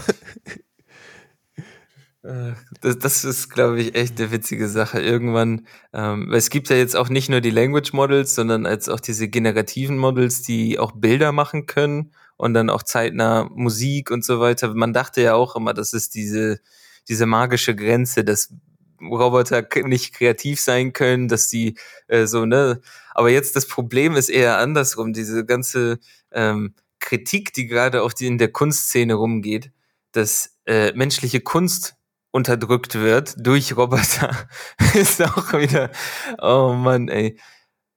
Das, das ist, glaube ich, echt eine witzige Sache. Irgendwann, ähm, weil es gibt ja jetzt auch nicht nur die Language Models, sondern jetzt auch diese generativen Models, die auch Bilder machen können und dann auch zeitnah Musik und so weiter. Man dachte ja auch immer, das ist diese, diese magische Grenze, dass Roboter nicht kreativ sein können, dass die äh, so, ne? Aber jetzt das Problem ist eher andersrum, diese ganze ähm, Kritik, die gerade auch die in der Kunstszene rumgeht, dass äh, menschliche Kunst unterdrückt wird durch Roboter, [LAUGHS] ist auch wieder, oh Mann, ey.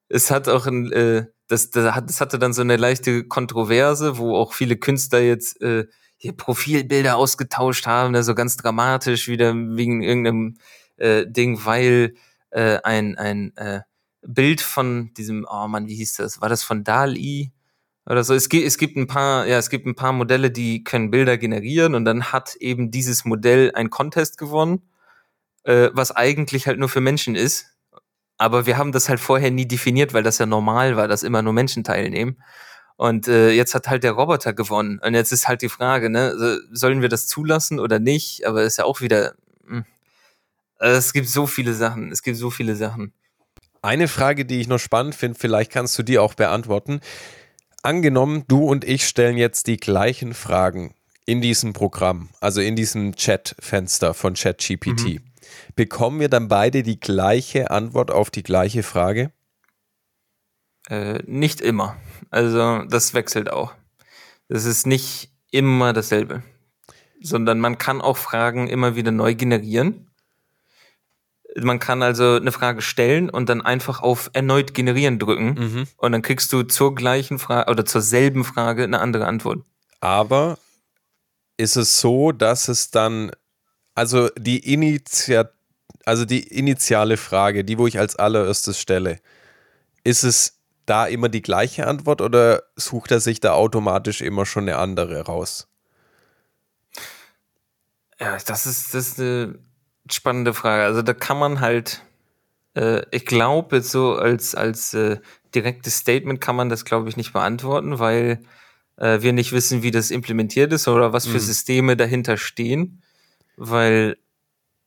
Es hat auch ein, äh, das, das, hat, das hatte dann so eine leichte Kontroverse, wo auch viele Künstler jetzt äh, hier Profilbilder ausgetauscht haben, ne, so ganz dramatisch wieder wegen irgendeinem äh, Ding, weil äh, ein, ein äh, Bild von diesem, oh Mann, wie hieß das? War das von Dali? Oder so. Es gibt, es gibt ein paar, ja, es gibt ein paar Modelle, die können Bilder generieren und dann hat eben dieses Modell ein Contest gewonnen, äh, was eigentlich halt nur für Menschen ist. Aber wir haben das halt vorher nie definiert, weil das ja normal war, dass immer nur Menschen teilnehmen. Und äh, jetzt hat halt der Roboter gewonnen. Und jetzt ist halt die Frage, ne, so, sollen wir das zulassen oder nicht? Aber ist ja auch wieder. Mh. Also es gibt so viele Sachen. Es gibt so viele Sachen. Eine Frage, die ich noch spannend finde, vielleicht kannst du die auch beantworten. Angenommen, du und ich stellen jetzt die gleichen Fragen in diesem Programm, also in diesem Chat-Fenster von ChatGPT. Bekommen wir dann beide die gleiche Antwort auf die gleiche Frage? Äh, nicht immer. Also das wechselt auch. Das ist nicht immer dasselbe. Sondern man kann auch Fragen immer wieder neu generieren. Man kann also eine Frage stellen und dann einfach auf erneut generieren drücken. Mhm. Und dann kriegst du zur gleichen Frage oder zur selben Frage eine andere Antwort. Aber ist es so, dass es dann, also die Initiat also die initiale Frage, die wo ich als allererstes stelle, ist es da immer die gleiche Antwort oder sucht er sich da automatisch immer schon eine andere raus? Ja, das ist, das ist eine spannende Frage. Also da kann man halt, äh, ich glaube, so als, als äh, direktes Statement kann man das, glaube ich, nicht beantworten, weil äh, wir nicht wissen, wie das implementiert ist oder was für mhm. Systeme dahinter stehen. Weil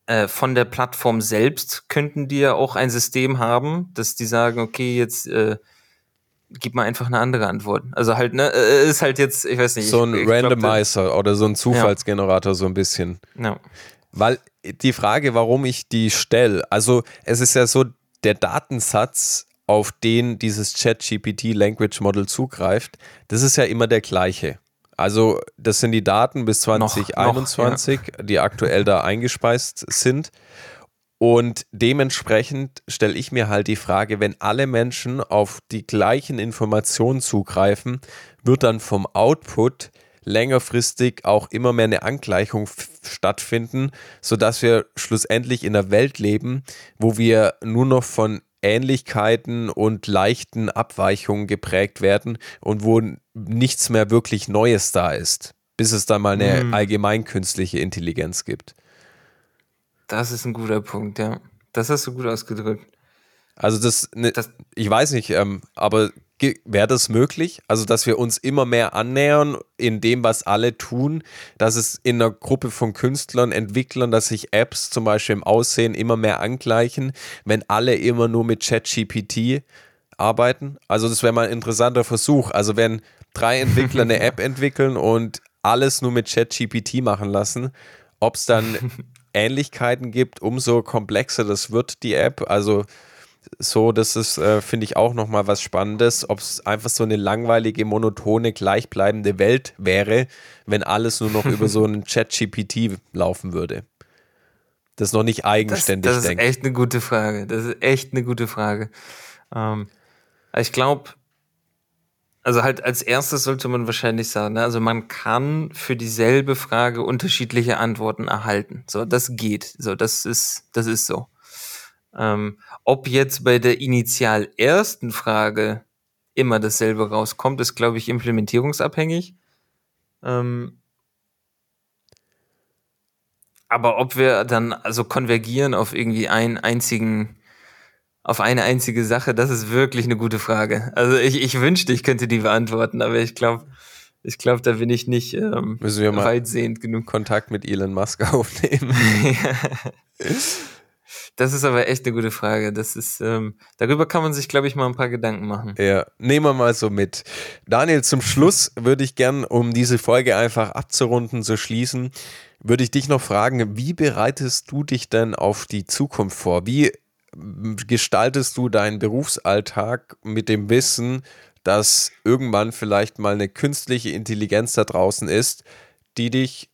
äh, von der Plattform selbst könnten die ja auch ein System haben, dass die sagen, okay, jetzt äh, gib mal einfach eine andere Antwort. Also halt, ne, äh, ist halt jetzt, ich weiß nicht. So ein ich, ich Randomizer glaub, oder so ein Zufallsgenerator, ja. so ein bisschen. Ja. Weil die Frage, warum ich die stelle, also es ist ja so, der Datensatz, auf den dieses ChatGPT Language Model zugreift, das ist ja immer der gleiche. Also, das sind die Daten bis 2021, noch, noch, ja. die aktuell da eingespeist sind. Und dementsprechend stelle ich mir halt die Frage, wenn alle Menschen auf die gleichen Informationen zugreifen, wird dann vom Output längerfristig auch immer mehr eine Angleichung stattfinden, sodass wir schlussendlich in einer Welt leben, wo wir nur noch von Ähnlichkeiten und leichten Abweichungen geprägt werden und wo nichts mehr wirklich Neues da ist, bis es dann mal eine mm. allgemein künstliche Intelligenz gibt. Das ist ein guter Punkt, ja. Das hast du gut ausgedrückt. Also das, ne, das ich weiß nicht, ähm, aber wäre das möglich? Also, dass wir uns immer mehr annähern in dem, was alle tun, dass es in einer Gruppe von Künstlern, Entwicklern, dass sich Apps zum Beispiel im Aussehen immer mehr angleichen, wenn alle immer nur mit ChatGPT arbeiten? Also, das wäre mal ein interessanter Versuch. Also, wenn drei Entwickler eine [LAUGHS] App entwickeln und alles nur mit ChatGPT machen lassen, ob es dann [LAUGHS] Ähnlichkeiten gibt, umso komplexer das wird, die App. Also so, das ist, äh, finde ich, auch nochmal was Spannendes, ob es einfach so eine langweilige, monotone, gleichbleibende Welt wäre, wenn alles nur noch über [LAUGHS] so einen Chat-GPT laufen würde. Das ist noch nicht eigenständig Das, das ist echt eine gute Frage. Das ist echt eine gute Frage. Ähm, ich glaube, also halt als erstes sollte man wahrscheinlich sagen, ne, also man kann für dieselbe Frage unterschiedliche Antworten erhalten. So, das geht. So, das ist, das ist so. Ähm, ob jetzt bei der initial ersten Frage immer dasselbe rauskommt, ist, glaube ich, implementierungsabhängig. Ähm, aber ob wir dann also konvergieren auf irgendwie einen einzigen auf eine einzige Sache, das ist wirklich eine gute Frage. Also ich, ich wünschte, ich könnte die beantworten, aber ich glaube, ich glaube, da bin ich nicht ähm, Müssen wir mal weitsehend genug Kontakt mit Elon Musk [LAUGHS] aufnehmen. [LAUGHS] Das ist aber echt eine gute Frage. Das ist, ähm, darüber kann man sich, glaube ich, mal ein paar Gedanken machen. Ja, nehmen wir mal so mit. Daniel, zum Schluss würde ich gern, um diese Folge einfach abzurunden, zu schließen, würde ich dich noch fragen, wie bereitest du dich denn auf die Zukunft vor? Wie gestaltest du deinen Berufsalltag mit dem Wissen, dass irgendwann vielleicht mal eine künstliche Intelligenz da draußen ist, die dich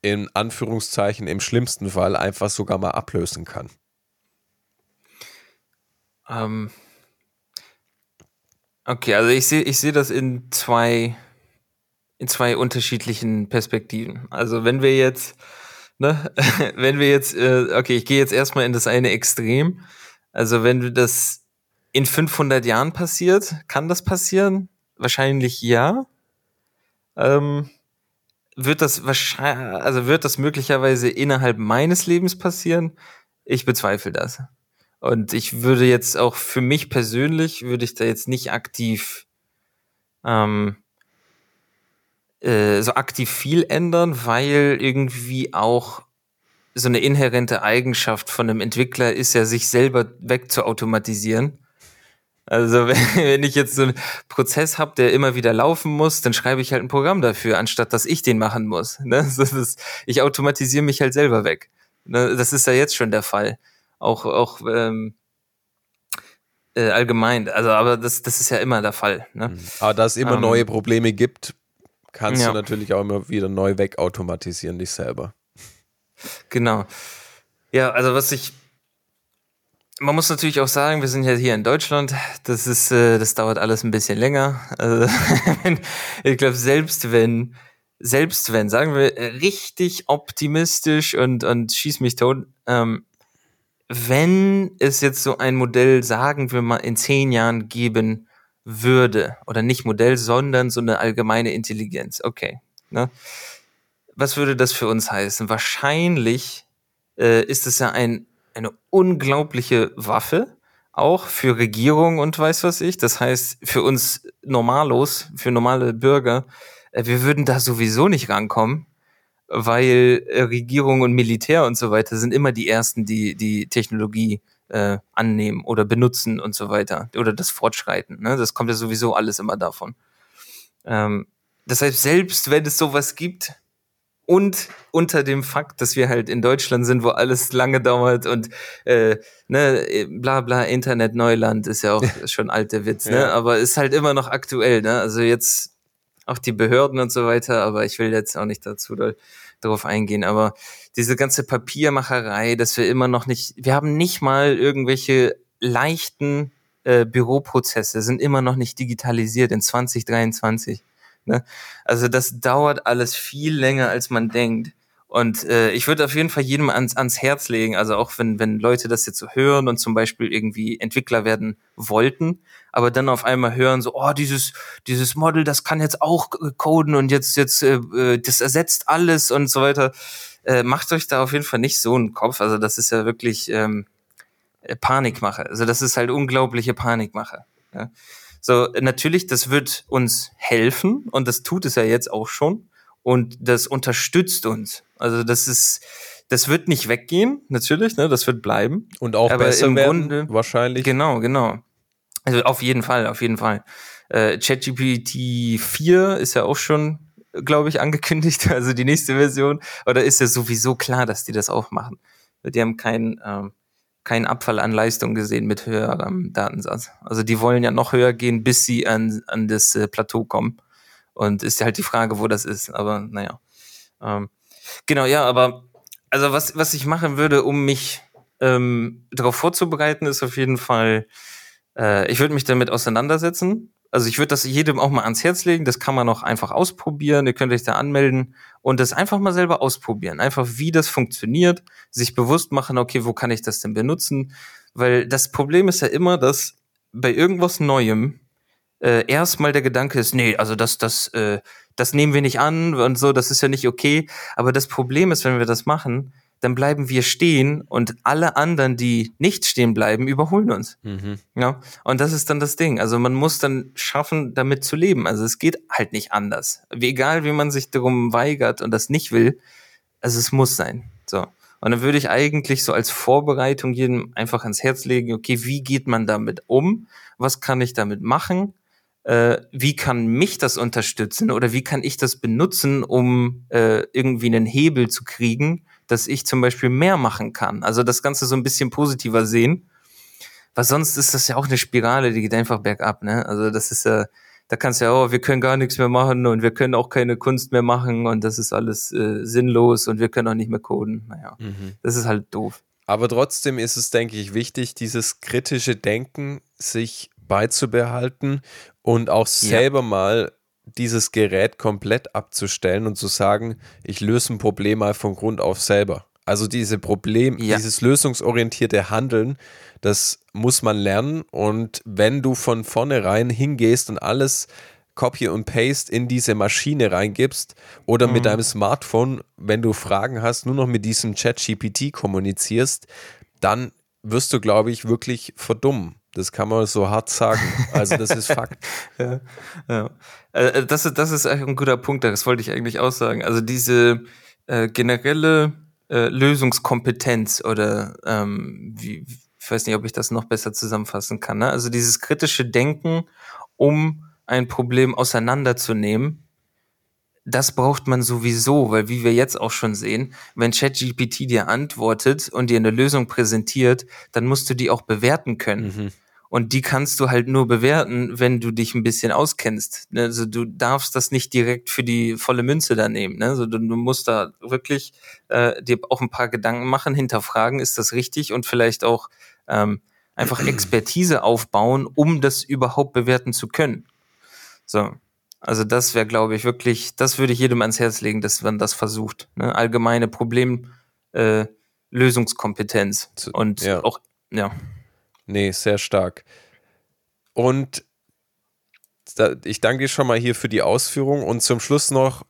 in Anführungszeichen im schlimmsten Fall einfach sogar mal ablösen kann? Ähm okay, also ich sehe ich sehe das in zwei in zwei unterschiedlichen Perspektiven. Also wenn wir jetzt ne, [LAUGHS] wenn wir jetzt äh, okay, ich gehe jetzt erstmal in das eine Extrem. Also wenn das in 500 Jahren passiert, kann das passieren? Wahrscheinlich ja. Ähm, wird das wahrscheinlich, also wird das möglicherweise innerhalb meines Lebens passieren? Ich bezweifle das. Und ich würde jetzt auch für mich persönlich, würde ich da jetzt nicht aktiv ähm, äh, so aktiv viel ändern, weil irgendwie auch so eine inhärente Eigenschaft von einem Entwickler ist ja, sich selber wegzuautomatisieren. Also [LAUGHS] wenn ich jetzt so einen Prozess habe, der immer wieder laufen muss, dann schreibe ich halt ein Programm dafür, anstatt dass ich den machen muss. Ne? [LAUGHS] ich automatisiere mich halt selber weg. Ne? Das ist ja jetzt schon der Fall auch, auch ähm, äh, allgemein. Also, aber das, das ist ja immer der Fall. Ne? Mhm. Aber da es immer ähm, neue Probleme gibt, kannst ja. du natürlich auch immer wieder neu wegautomatisieren, dich selber. Genau. Ja, also was ich man muss natürlich auch sagen, wir sind ja hier in Deutschland. Das ist, äh, das dauert alles ein bisschen länger. Also, [LAUGHS] ich glaube, selbst wenn selbst wenn, sagen wir richtig optimistisch und, und schieß mich tot, ähm, wenn es jetzt so ein Modell, sagen wir mal, in zehn Jahren geben würde, oder nicht Modell, sondern so eine allgemeine Intelligenz, okay, ne? was würde das für uns heißen? Wahrscheinlich äh, ist es ja ein, eine unglaubliche Waffe, auch für Regierung und weiß was ich. Das heißt, für uns Normalos, für normale Bürger, äh, wir würden da sowieso nicht rankommen, weil äh, Regierung und Militär und so weiter sind immer die ersten, die die Technologie äh, annehmen oder benutzen und so weiter oder das Fortschreiten. Ne? Das kommt ja sowieso alles immer davon. Ähm, deshalb selbst wenn es sowas gibt, und unter dem Fakt, dass wir halt in Deutschland sind, wo alles lange dauert und äh, ne, bla bla, Internet Neuland ist ja auch [LAUGHS] schon alter Witz, ne? Ja. Aber ist halt immer noch aktuell, ne? Also jetzt auch die Behörden und so weiter, aber ich will jetzt auch nicht dazu doll, darauf eingehen. Aber diese ganze Papiermacherei, dass wir immer noch nicht, wir haben nicht mal irgendwelche leichten äh, Büroprozesse, sind immer noch nicht digitalisiert in 2023. Ne? Also das dauert alles viel länger, als man denkt. Und äh, ich würde auf jeden Fall jedem ans, ans Herz legen, also auch wenn, wenn Leute das jetzt so hören und zum Beispiel irgendwie Entwickler werden wollten, aber dann auf einmal hören so, oh, dieses, dieses Model, das kann jetzt auch coden und jetzt, jetzt, äh, äh, das ersetzt alles und so weiter. Äh, macht euch da auf jeden Fall nicht so einen Kopf. Also das ist ja wirklich ähm, Panikmache. Also das ist halt unglaubliche Panikmache. Ja? So, natürlich, das wird uns helfen und das tut es ja jetzt auch schon und das unterstützt uns. Also das ist, das wird nicht weggehen, natürlich, ne, das wird bleiben. Und auch Aber besser im werden, Grunde, wahrscheinlich. Genau, genau. Also auf jeden Fall, auf jeden Fall. Äh, ChatGPT 4 ist ja auch schon, glaube ich, angekündigt, [LAUGHS] also die nächste Version. Oder ist ja sowieso klar, dass die das auch machen? Die haben keinen ähm, keinen Abfall an Leistung gesehen mit höherem Datensatz. Also die wollen ja noch höher gehen, bis sie an, an das äh, Plateau kommen. Und ist ja halt die Frage, wo das ist. Aber naja. Ähm, genau, ja, aber also was, was ich machen würde, um mich ähm, darauf vorzubereiten, ist auf jeden Fall, äh, ich würde mich damit auseinandersetzen, also ich würde das jedem auch mal ans Herz legen. Das kann man auch einfach ausprobieren. Ihr könnt euch da anmelden und das einfach mal selber ausprobieren. Einfach wie das funktioniert, sich bewusst machen, okay, wo kann ich das denn benutzen? Weil das Problem ist ja immer, dass bei irgendwas Neuem äh, erstmal der Gedanke ist, nee, also das, das, äh, das nehmen wir nicht an und so, das ist ja nicht okay. Aber das Problem ist, wenn wir das machen, dann bleiben wir stehen und alle anderen, die nicht stehen bleiben, überholen uns. Mhm. Ja, und das ist dann das Ding. Also man muss dann schaffen, damit zu leben. Also es geht halt nicht anders. Wie egal, wie man sich darum weigert und das nicht will, also es muss sein. So. Und dann würde ich eigentlich so als Vorbereitung jedem einfach ans Herz legen, okay, wie geht man damit um? Was kann ich damit machen? Äh, wie kann mich das unterstützen oder wie kann ich das benutzen, um äh, irgendwie einen Hebel zu kriegen, dass ich zum Beispiel mehr machen kann. Also das Ganze so ein bisschen positiver sehen. Weil sonst ist das ja auch eine Spirale, die geht einfach bergab, ne? Also das ist ja, da kannst du ja, oh, wir können gar nichts mehr machen und wir können auch keine Kunst mehr machen und das ist alles äh, sinnlos und wir können auch nicht mehr coden. Naja, mhm. das ist halt doof. Aber trotzdem ist es, denke ich, wichtig, dieses kritische Denken sich beizubehalten und auch selber ja. mal dieses Gerät komplett abzustellen und zu sagen, ich löse ein Problem mal von Grund auf selber. Also diese Problem, ja. dieses lösungsorientierte Handeln, das muss man lernen. Und wenn du von vornherein hingehst und alles Copy und Paste in diese Maschine reingibst oder mhm. mit deinem Smartphone, wenn du Fragen hast, nur noch mit diesem Chat-GPT kommunizierst, dann wirst du, glaube ich, wirklich verdummen. Das kann man so hart sagen. Also das ist [LAUGHS] Fakt. ja, ja. Äh, äh, das, ist, das ist ein guter Punkt, das wollte ich eigentlich auch sagen. Also diese äh, generelle äh, Lösungskompetenz oder ähm, wie, ich weiß nicht, ob ich das noch besser zusammenfassen kann. Ne? Also dieses kritische Denken, um ein Problem auseinanderzunehmen, das braucht man sowieso, weil wie wir jetzt auch schon sehen, wenn ChatGPT dir antwortet und dir eine Lösung präsentiert, dann musst du die auch bewerten können. Mhm. Und die kannst du halt nur bewerten, wenn du dich ein bisschen auskennst. Ne? Also du darfst das nicht direkt für die volle Münze da nehmen. Ne? Also du, du musst da wirklich äh, dir auch ein paar Gedanken machen, hinterfragen, ist das richtig und vielleicht auch ähm, einfach [CLEARS THROAT] Expertise aufbauen, um das überhaupt bewerten zu können. So. Also das wäre, glaube ich, wirklich, das würde ich jedem ans Herz legen, dass man das versucht. Ne? Allgemeine Problemlösungskompetenz äh, und ja. auch, ja. Nee, sehr stark. Und ich danke dir schon mal hier für die Ausführung und zum Schluss noch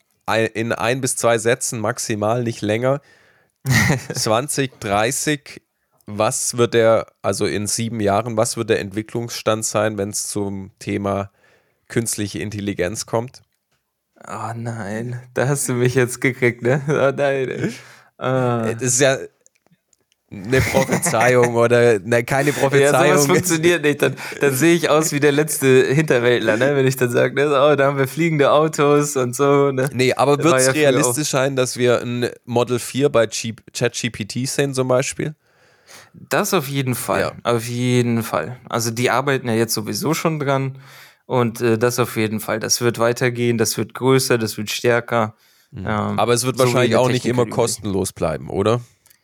in ein bis zwei Sätzen maximal, nicht länger. [LAUGHS] 2030, was wird der, also in sieben Jahren, was wird der Entwicklungsstand sein, wenn es zum Thema künstliche Intelligenz kommt? Oh nein, da hast du mich jetzt gekriegt, ne? Oh nein. Ah. Das ist ja, eine Prophezeiung [LAUGHS] oder ne, keine Prophezeiung. Ja, sowas funktioniert nicht. Dann, dann sehe ich aus wie der letzte Hinterwäldler, ne? wenn ich dann sage, ne? oh, da haben wir fliegende Autos und so. Ne? Nee, aber wird es ja realistisch sein, dass wir ein Model 4 bei ChatGPT sehen zum Beispiel? Das auf jeden Fall. Ja. Auf jeden Fall. Also die arbeiten ja jetzt sowieso schon dran. Und äh, das auf jeden Fall. Das wird weitergehen, das wird größer, das wird stärker. Mhm. Ähm, aber es wird so wahrscheinlich auch nicht immer kostenlos bleiben, oder?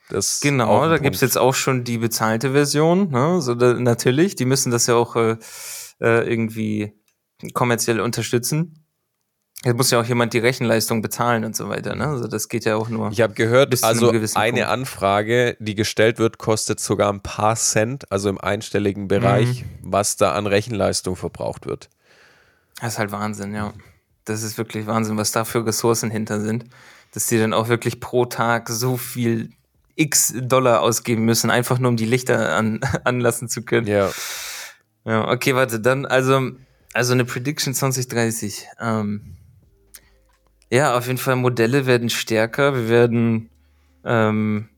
Das genau, da gibt es jetzt auch schon die bezahlte Version. Ne? So, da, natürlich, die müssen das ja auch äh, äh, irgendwie kommerziell unterstützen. Jetzt muss ja auch jemand die Rechenleistung bezahlen und so weiter. Ne? Also das geht ja auch nur. Ich habe gehört, also eine Punkt. Anfrage, die gestellt wird, kostet sogar ein paar Cent, also im einstelligen Bereich, mhm. was da an Rechenleistung verbraucht wird. Das ist halt Wahnsinn, ja. Das ist wirklich Wahnsinn, was da für Ressourcen hinter sind, dass die dann auch wirklich pro Tag so viel x Dollar ausgeben müssen, einfach nur um die Lichter an, [LAUGHS] anlassen zu können. Ja. Ja, okay, warte, dann, also, also eine Prediction 2030. Ähm, ja, auf jeden Fall Modelle werden stärker. Wir werden, ähm,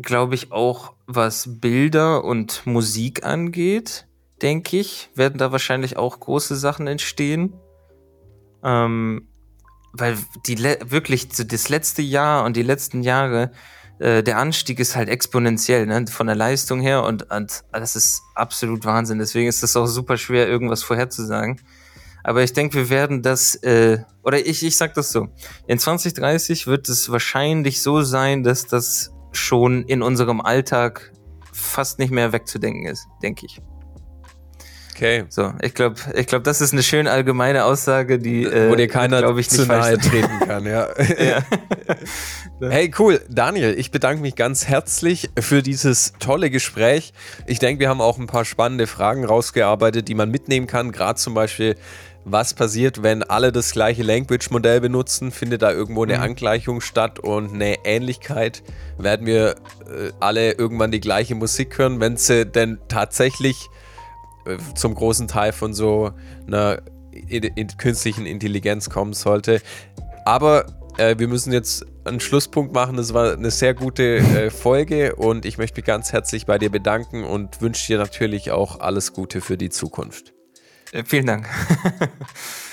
glaube ich, auch was Bilder und Musik angeht, denke ich, werden da wahrscheinlich auch große Sachen entstehen. Ähm, weil die wirklich so das letzte Jahr und die letzten Jahre äh, der Anstieg ist halt exponentiell, ne, von der Leistung her und, und das ist absolut Wahnsinn. Deswegen ist das auch super schwer, irgendwas vorherzusagen. Aber ich denke, wir werden das, äh, oder ich, ich sag das so, in 2030 wird es wahrscheinlich so sein, dass das schon in unserem Alltag fast nicht mehr wegzudenken ist, denke ich. Okay. So, ich glaube, ich glaube, das ist eine schön allgemeine Aussage, die äh, wo dir keiner ich, zu nahe [LAUGHS] treten kann, ja. ja. [LAUGHS] [LAUGHS] hey, cool, Daniel, ich bedanke mich ganz herzlich für dieses tolle Gespräch. Ich denke, wir haben auch ein paar spannende Fragen rausgearbeitet, die man mitnehmen kann, gerade zum Beispiel was passiert, wenn alle das gleiche Language-Modell benutzen? Findet da irgendwo eine mhm. Angleichung statt und eine Ähnlichkeit? Werden wir äh, alle irgendwann die gleiche Musik hören, wenn sie denn tatsächlich äh, zum großen Teil von so einer künstlichen Intelligenz kommen sollte. Aber äh, wir müssen jetzt einen Schlusspunkt machen. Das war eine sehr gute äh, Folge und ich möchte mich ganz herzlich bei dir bedanken und wünsche dir natürlich auch alles Gute für die Zukunft. Äh, vielen Dank. [LAUGHS]